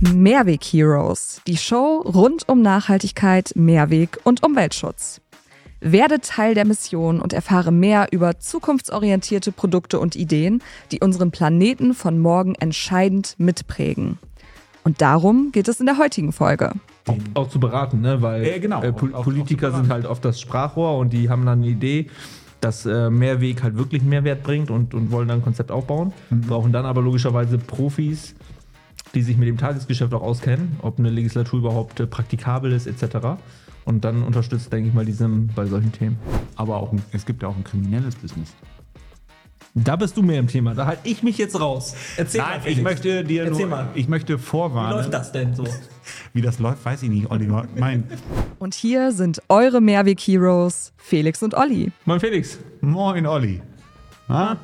Mehrweg Heroes, die Show rund um Nachhaltigkeit, Mehrweg und Umweltschutz. Werde Teil der Mission und erfahre mehr über zukunftsorientierte Produkte und Ideen, die unseren Planeten von morgen entscheidend mitprägen. Und darum geht es in der heutigen Folge. Auch, auch zu beraten, ne? weil Ja, genau. äh, Pol Auch- auch- Politiker auch zu sind halt oft das Sprachrohr und die haben dann eine Idee, dass äh, Mehrweg halt wirklich Mehrwert bringt und, und wollen dann ein Konzept aufbauen. Mhm. Brauchen dann aber logischerweise Profis, die sich mit dem Tagesgeschäft auch auskennen, ob eine Legislatur überhaupt äh, praktikabel ist, etc. Und dann unterstützt, denke ich mal, die SIM bei solchen Themen. Aber auch ein, es gibt ja auch ein kriminelles Business. Da bist du mehr im Thema. Da halte ich mich jetzt raus. Erzähl Nein, ich möchte dir Erzähl nur, mal. ich möchte vorwarnen. Wie läuft das denn so? Wie das läuft, weiß ich nicht, Oliver. Mein, Und hier sind eure Mehrweg Heroes, Felix und Olli. Moin Felix. moin, Olli. Na?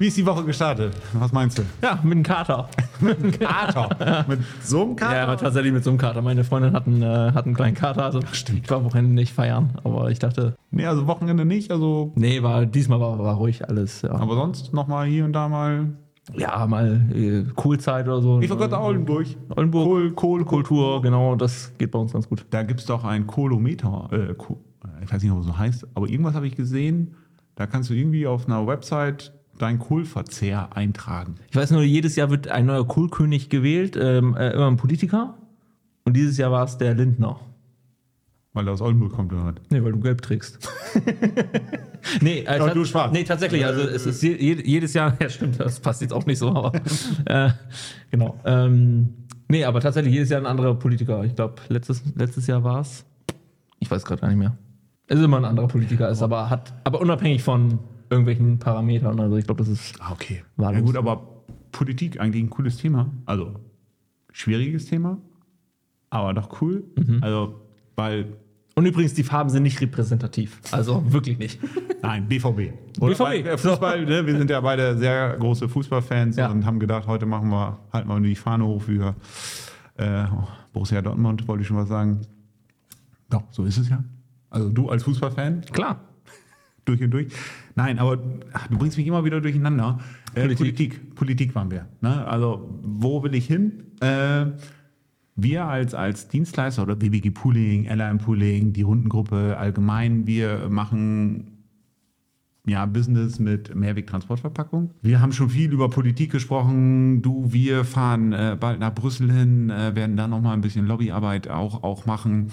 Wie ist die Woche gestartet? Was meinst du? Ja, mit einem Kater. Kater. Mit so einem Kater? Ja, aber tatsächlich mit so einem Kater. Meine Freundin hat einen, äh, hat einen kleinen Kater. Also Stimmt. Ich war Wochenende nicht feiern, aber ich dachte, Nee, also Wochenende nicht, also. nee, war, diesmal war, war ruhig alles. Ja, Aber sonst nochmal hier und da mal. ja mal äh, Kohlzeit oder so. Ich war gerade Oldenburg. Oldenburg. Kohl, Kohl. Kultur, genau, das geht bei uns ganz gut. Da gibt es doch ein Kohlometer. Äh, Ko- ich weiß nicht, ob es so heißt, aber irgendwas habe ich gesehen. Da kannst du irgendwie auf einer Website deinen Kohlverzehr eintragen. Ich weiß nur, jedes Jahr wird ein neuer Kohlkönig gewählt, ähm, äh, immer ein Politiker. Und dieses Jahr war es der Lindner. Weil er aus Oldenburg kommt oder was? Nee, weil du gelb trägst. nee, äh, Ja, du schwarz. Nee, tatsächlich. Also es ist je- jedes Jahr, ja stimmt, das passt jetzt auch nicht so, aber äh, genau. Ähm, nee, aber tatsächlich jedes Jahr ein anderer Politiker. Ich glaube, letztes, letztes Jahr war es. Ich weiß gerade gar nicht mehr. Es ist immer ein anderer Politiker, ist aber hat, aber unabhängig von irgendwelchen Parametern. Also ich glaube, das ist. Ah, okay. War ja gut, aber Politik eigentlich ein cooles Thema. Also schwieriges Thema, aber doch cool. Also, weil, Und übrigens, die Farben sind nicht repräsentativ. Also wirklich nicht. nein, BVB. Oder BVB. Äh, Fußball, ne, wir sind ja beide sehr große Fußballfans Ja. und haben gedacht, heute machen wir, halten wir die Fahne hoch für äh, Borussia Dortmund, wollte ich schon was sagen. Doch, so ist es ja. Also du als Fußballfan, Klar. Durch und durch. Nein, aber ach, du bringst mich immer wieder durcheinander. Äh, Politik. Politik. Politik. waren wir. Ne? Also, wo will ich hin? Äh, wir als, als Dienstleister oder BBG Pooling, LRM Pooling, die Rundengruppe allgemein, wir machen ja, Business mit Mehrwegtransportverpackung. Wir haben schon viel über Politik gesprochen. Du, wir fahren äh, bald nach Brüssel hin, äh, werden da nochmal ein bisschen Lobbyarbeit auch, auch machen.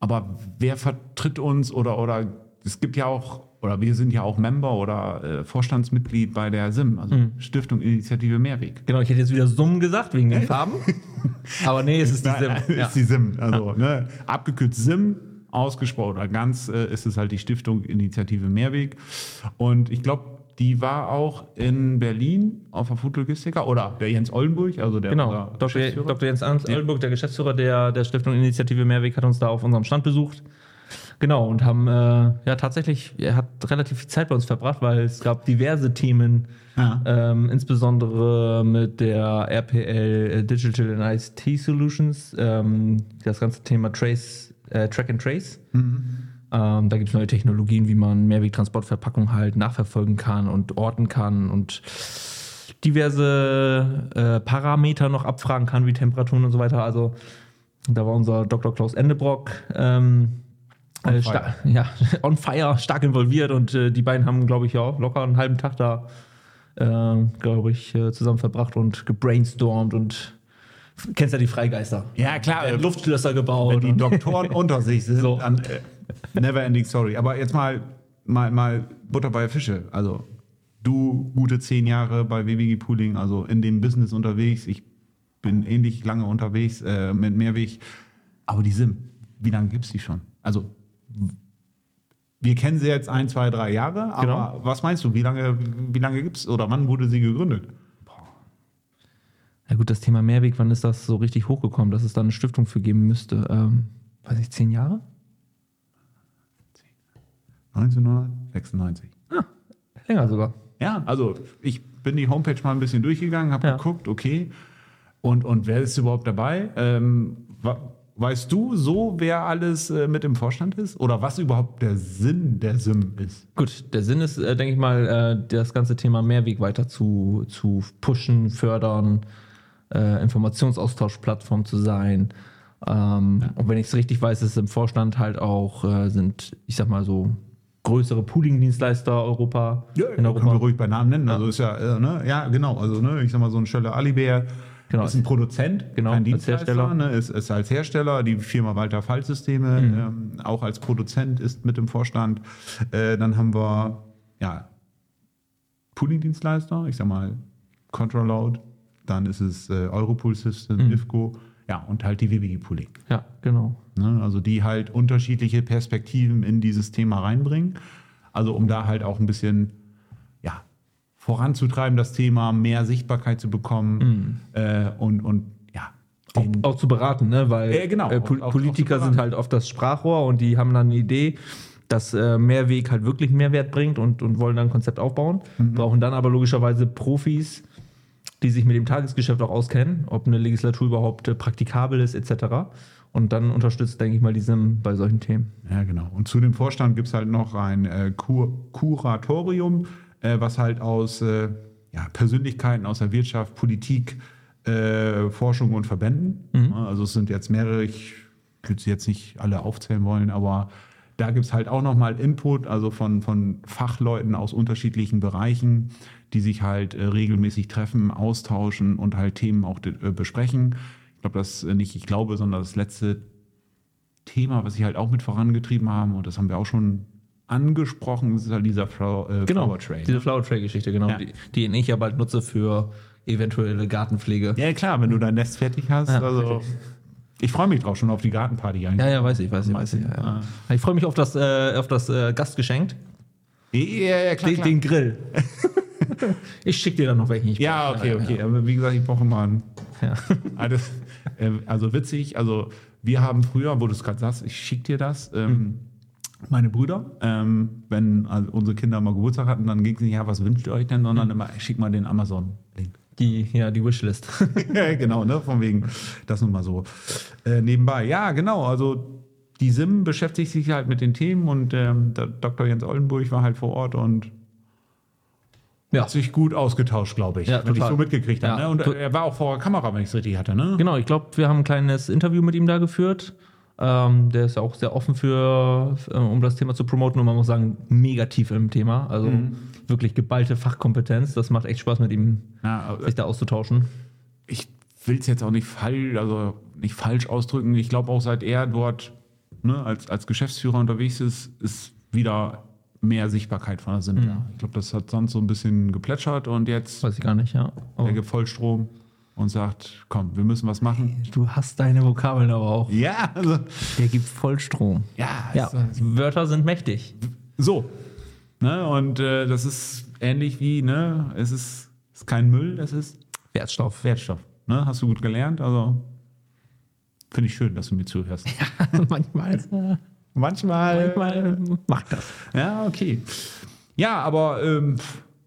Aber wer vertritt uns oder, oder es gibt ja auch, oder wir sind ja auch Member oder äh, Vorstandsmitglied bei der SIM, also Stiftung Initiative Mehrweg. Genau, ich hätte jetzt wieder Summ gesagt, wegen den Farben. Aber nee, es ist die Sim. Ja. ist die SIM. Also ne, abgekürzt SIM, ausgesprochen oder ganz äh, ist es halt die Stiftung Initiative Mehrweg. Und ich glaube, die war auch in Berlin auf der Food Logistiker oder der Jens Oldenburg, also der Genau, Dr. Geschäftsführer. Dr. Jens Oldenburg, der Geschäftsführer der, der Stiftung Initiative Mehrweg, hat uns da auf unserem Stand besucht. Genau, und haben äh, ja tatsächlich, er hat relativ viel Zeit bei uns verbracht, weil es gab diverse Themen, Ja. ähm, insbesondere mit der RPL äh, Digital and ICT Solutions, ähm, das ganze Thema Trace, äh, Track and Trace. Ähm, da gibt es neue Technologien, wie man Mehrwegtransportverpackungen halt nachverfolgen kann und orten kann und diverse äh, Parameter noch abfragen kann, wie Temperaturen und so weiter. Also da war unser Dr. Klaus Endebrock ähm, On äh, fire. sta- ja, on fire, stark involviert und äh, die beiden haben, glaube ich, ja auch locker einen halben Tag da, äh, glaube ich, äh, zusammen verbracht und gebrainstormt und kennst ja die Freigeister. Ja, klar. Äh, Luftschlösser gebaut. wenn die Doktoren unter sich sind, So. dann äh, never ending story. Aber jetzt mal, mal, mal Butter bei Fische. Also du gute zehn Jahre bei WWG Pooling, also in dem Business unterwegs. Ich bin ähnlich lange unterwegs äh, mit Mehrweg. Aber die SIM, wie lange gibt es die schon? Also wir kennen sie jetzt ein, zwei, drei Jahre, aber Genau. was meinst du, wie lange, wie lange gibt es oder wann wurde sie gegründet? Ja gut, das Thema Mehrweg, wann ist das so richtig hochgekommen, dass es da eine Stiftung für geben müsste? Ähm, weiß ich, zehn Jahre? 1996. Länger sogar. Ja, also ich bin die Homepage mal ein bisschen durchgegangen, habe Ja. geguckt, okay. Und, und wer ist überhaupt dabei? Ähm, weißt du so, wer alles äh, mit im Vorstand ist? Oder was überhaupt der Sinn der SIM ist? Gut, der Sinn ist, äh, denke ich mal, äh, das ganze Thema Mehrweg weiter zu, zu pushen, fördern, äh, Informationsaustauschplattform zu sein. Ähm, Und wenn ich es richtig weiß, ist im Vorstand halt auch, äh, sind, ich sag mal so, größere Pooling-Dienstleister Europa. Ja, in können wir Europa. ruhig bei Namen nennen. Also ist ja, äh, ne? ja, genau. Also, ne, ich sag mal, so ein Schöller Alibär Genau. ist ein Produzent, Genau, kein Dienstleister. Mhm. Ne, ist, ist als Hersteller, die Firma Walter Fallsysteme, ähm, auch als Produzent ist mit im Vorstand. Äh, dann haben wir, ja, Pooling-Dienstleister, ich sag mal, Controload, dann ist es äh, Europool System, Mhm. IFCO, ja, und halt die WWG Pooling. Ja, genau. Ne? Also die halt unterschiedliche Perspektiven in dieses Thema reinbringen. Also um da halt auch ein bisschen voranzutreiben, das Thema, mehr Sichtbarkeit zu bekommen äh, und, und ja, Auch, auch zu beraten, ne? Weil Ja, genau, äh, auch- Pol auch- auch Politiker zu sind halt oft das Sprachrohr und die haben dann eine Idee, dass äh, Mehrweg halt wirklich Mehrwert bringt und, und wollen dann ein Konzept aufbauen. Mhm. Brauchen dann aber logischerweise Profis, die sich mit dem Tagesgeschäft auch auskennen, ob eine Legislatur überhaupt äh, praktikabel ist, etc. Und dann unterstützt, denke ich mal, diesem bei solchen Themen. ja genau. Und zu dem Vorstand gibt es halt noch ein äh, Kur Kuratorium, äh, was halt aus äh, ja, Persönlichkeiten aus der Wirtschaft, Politik, äh, Forschung und Verbänden. Ja, Also es sind jetzt mehrere, ich würde sie jetzt nicht alle aufzählen wollen, aber da gibt es halt auch nochmal Input, also von, von Fachleuten aus unterschiedlichen Bereichen, die sich halt äh, regelmäßig treffen, austauschen und halt Themen auch äh, besprechen. Ich glaube, das äh, nicht ich glaube, sondern das letzte Thema, was sie halt auch mit vorangetrieben haben, und das haben wir auch schon angesprochen, halt dieser Flower, äh, Flower Trail. Diese Flower Tray Geschichte, genau. Ja. Die, die ich ja bald nutze für eventuelle Gartenpflege. Ja, klar, wenn du dein Nest fertig hast. Ja, also, ich freue mich drauf schon auf die Gartenparty eigentlich. Ja, ja, weiß ich, weiß ich, weiß ich. Ja, ja. Ich freue mich auf das, äh, auf das äh, Gastgeschenk. Ja, ja, klar, Den, klar. den Grill. ich schicke dir dann noch welchen. Ich ja, okay, okay. Aber wie gesagt, ich brauche mal einen. Ja. Also, äh, also witzig, also wir haben früher, wo du es gerade sagst, ich schicke dir das, ähm, meine Brüder, ähm, wenn also unsere Kinder mal Geburtstag hatten, dann ging es nicht, ja, was wünscht ihr euch denn, sondern immer, ich schick mal den Amazon-Link. Die, ja, die Wishlist. Ja, genau, ne? Von wegen, das nun mal so äh, nebenbei. Ja, genau, also die SIM beschäftigt sich halt mit den Themen und ähm, Dr. Jens Oldenburg war halt vor Ort und ja. hat sich gut ausgetauscht, glaube ich, Ja, wenn ich total. so mitgekriegt habe. Ja, Ne? Und to- er war auch vor der Kamera, wenn ich es richtig hatte, ne? Genau, ich glaube, wir haben ein kleines Interview mit ihm da geführt. Ähm, der ist ja auch sehr offen für, äh, um das Thema zu promoten und man muss sagen, mega tief im Thema. Also wirklich geballte Fachkompetenz. Das macht echt Spaß mit ihm, Ja, sich da auszutauschen. ich will es jetzt auch nicht falsch, also nicht falsch ausdrücken. Ich glaube auch seit er dort ne, als, als Geschäftsführer unterwegs ist, ist wieder mehr Sichtbarkeit von der SIM da. Ich glaube, das hat sonst so ein bisschen geplätschert und jetzt Weiß ich gar nicht, ja. Aber er gibt Vollstrom und sagt, komm, wir müssen was machen. du hast deine Vokabeln aber auch. Ja, also, Der gibt Vollstrom. ja, Ja, ist- Wörter sind mächtig. so. Ne, und äh, das ist ähnlich wie, ne, es ist, ist kein Müll, es ist Wertstoff. Wertstoff. Ne? Hast du gut gelernt, also finde ich schön, dass du mir zuhörst. manchmal, äh, Manchmal. manchmal macht das. Ja, okay. Ja, aber ähm,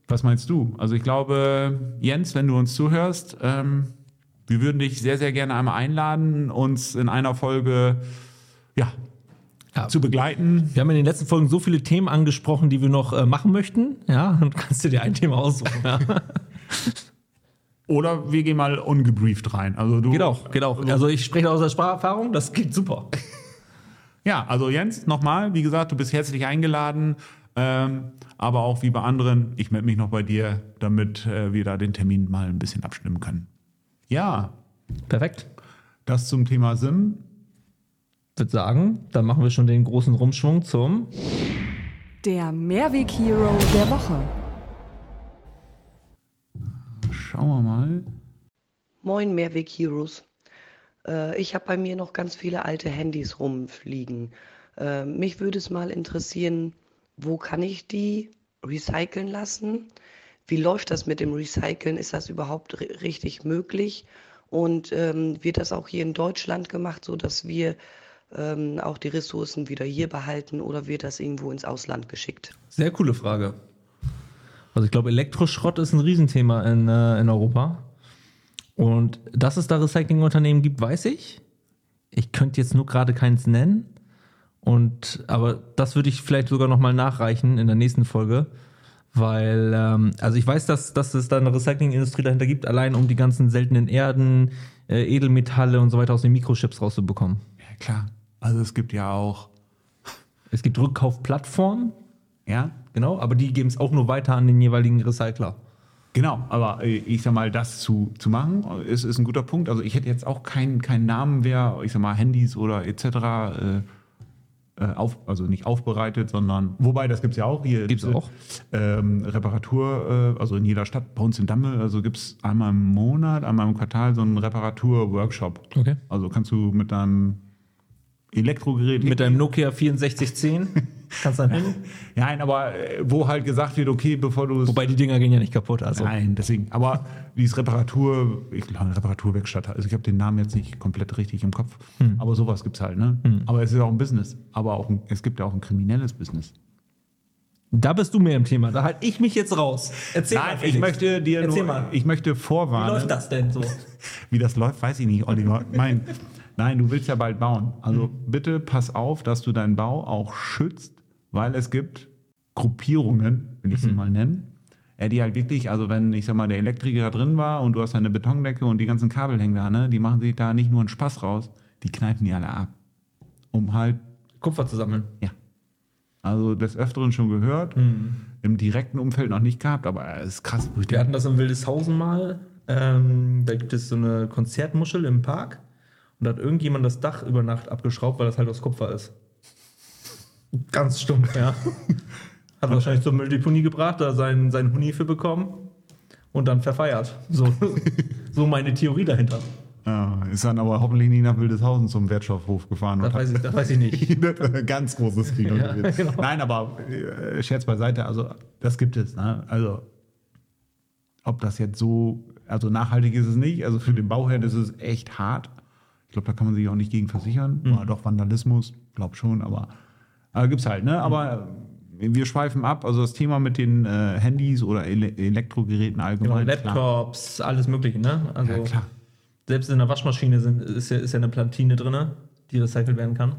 was meinst du? Also ich glaube, Jens, wenn du uns zuhörst, ähm, wir würden dich sehr, sehr gerne einmal einladen, uns in einer Folge ja, Ja. zu begleiten. Wir haben in den letzten Folgen so viele Themen angesprochen, die wir noch äh, machen möchten. Ja, dann kannst du dir ein Thema aussuchen. Ja. Oder wir gehen mal ungebrieft rein. Also du, Geht auch, geht auch. Also ich spreche aus der Spracherfahrung, das geht super. Ja, also Jens, nochmal, wie gesagt, du bist herzlich eingeladen. Ähm, aber auch wie bei anderen, ich melde mich noch bei dir, damit äh, wir da den Termin mal ein bisschen abstimmen können. Ja, Perfekt. das zum Thema SIM. Ich würde sagen, dann machen wir schon den großen Rumschwung zum. Der Mehrweg-Hero der Woche. Schauen wir mal. Moin Mehrweg Heroes. Äh, ich habe bei mir noch ganz viele alte Handys rumfliegen. Äh, mich würde es mal interessieren, wo kann ich die recyceln lassen? Wie läuft das mit dem Recyceln? Ist das überhaupt ri- richtig möglich? Und ähm, wird das auch hier in Deutschland gemacht, so dass wir ähm, auch die Ressourcen wieder hier behalten oder wird das irgendwo ins Ausland geschickt? Sehr coole Frage. Also ich glaube, Elektroschrott ist ein Riesenthema in, äh, in Europa. Und dass es da Recyclingunternehmen gibt, weiß ich. Ich könnte jetzt nur gerade keins nennen. Und, aber das würde ich vielleicht sogar nochmal nachreichen in der nächsten Folge, Weil, ähm, also ich weiß, dass, dass es da eine Recyclingindustrie dahinter gibt, allein um die ganzen seltenen Erden, äh, Edelmetalle und so weiter aus den Mikrochips rauszubekommen. Ja, klar. Also es gibt ja auch, Es gibt Rückkaufplattformen, ja, genau, aber die geben es auch nur weiter an den jeweiligen Recycler. Genau, aber äh, ich sag mal, das zu, zu machen, ist, ist ein guter Punkt. Also ich hätte jetzt auch keinen keinen Namen, wer, ich sag mal, Handys oder etc. Äh, auf, also nicht aufbereitet, sondern, wobei, das gibt es ja auch hier. Gibt's diese, auch. Ähm, Reparatur, äh, also in jeder Stadt, bei uns in Dammel, also gibt es einmal im Monat, einmal im Quartal so einen Reparatur-Workshop. Okay. Also kannst du mit deinem Elektrogerät Mit deinem Nokia 6410 kannst du dann hin. Nein, aber äh, wo halt gesagt wird, okay, bevor du es Wobei die Dinger gehen ja nicht kaputt. Also. Nein, deswegen. Aber dieses Reparatur, ich glaube, eine Reparaturwerkstatt, also ich habe den Namen jetzt nicht komplett richtig im Kopf, aber sowas gibt es halt, ne? Aber es ist auch ein Business. Aber auch ein, es gibt ja auch ein kriminelles Business. Da bist du mehr im Thema. Da halte ich mich jetzt raus. Erzähl mal, Nein, Felix. ich möchte dir Erzähl nur, mal. ich möchte Wie vorwarnen. läuft das denn so? Wie das läuft, weiß ich nicht, Oliver. Mein, nein, du willst ja bald bauen. Also bitte pass auf, dass du deinen Bau auch schützt, weil es gibt Gruppierungen, will ich sie mal nennen, ja, die halt wirklich, also wenn, ich sag mal, der Elektriker da drin war und du hast eine Betondecke und die ganzen Kabel hängen da, ne, die machen sich da nicht nur einen Spaß raus, die kneifen die alle ab. Um halt, Kupfer zu sammeln. ja. Also des Öfteren schon gehört, im direkten Umfeld noch nicht gehabt, aber es ist krass. Wir hatten das in Wildeshausen mal. Ähm, da gibt es so eine Konzertmuschel im Park. Und da hat irgendjemand das Dach über Nacht abgeschraubt, weil das halt aus Kupfer ist. Ganz stumpf, ja. Hat wahrscheinlich zur Mülldeponie gebracht, da seinen, seinen Huni für bekommen und dann verfeiert. So, so meine Theorie dahinter. Ja, ist dann aber hoffentlich nicht nach Wildeshausen zum Wertstoffhof gefahren. Das weiß ich, das weiß ich nicht. ganz großes Kino. Ja, genau. Nein, aber äh, Scherz beiseite, also das gibt es. Ne? Also ob das jetzt so, also nachhaltig ist es nicht. Also für den Bauherrn ist es echt hart. Ich glaube, da kann man sich auch nicht gegen versichern. Mhm. Oder doch Vandalismus, glaube schon, aber, aber gibt's halt. Ne? Aber äh, wir schweifen ab. Also das Thema mit den äh, Handys oder Ele Elektrogeräten Genau, allgemein. klar. Laptops, alles Mögliche, ne? Also Ja, klar. selbst in der Waschmaschine sind, ist, ja, ist ja eine Platine drin, die recycelt werden kann.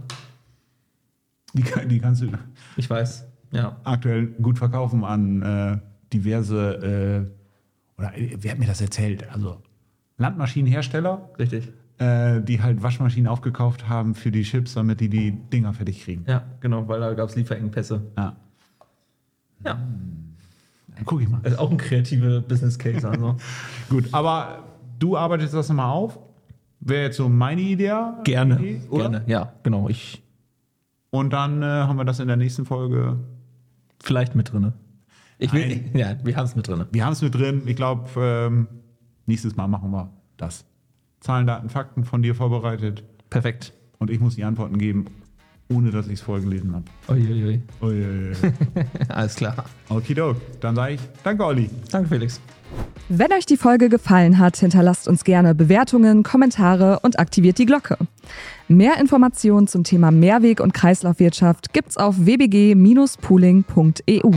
Die, kann- die kannst du Ich weiß, ja. aktuell gut verkaufen an äh, diverse, äh, oder äh, wer hat mir das erzählt? Also Landmaschinenhersteller, Richtig. Äh, die halt Waschmaschinen aufgekauft haben für die Chips, damit die die Dinger fertig kriegen. Ja, genau, weil da gab es Lieferengpässe. Ja. Ja, Dann guck ich mal. das ist auch ein kreativer Business Case. Also. Gut, aber du arbeitest das nochmal auf. Wäre jetzt so meine Idee. gerne, Idee, oder? gerne. Ja, genau. Ich Und dann äh, haben wir das in der nächsten Folge. vielleicht mit drinne. Ich will, Nein. ja, wir haben es mit drinne. Wir haben es mit drin. Ich glaube, ähm, nächstes Mal machen wir das. Zahlen, Daten, Fakten von dir vorbereitet. Perfekt. Und ich muss die Antworten geben, ohne dass ich es vorgelesen habe. Uiuiui. Uiuiui. Alles klar. Okidok. Dann sage ich Danke, Olli. Danke, Felix. Wenn euch die Folge gefallen hat, hinterlasst uns gerne Bewertungen, Kommentare und aktiviert die Glocke. Mehr Informationen zum Thema Mehrweg- und Kreislaufwirtschaft gibt's auf wbg-pooling.eu.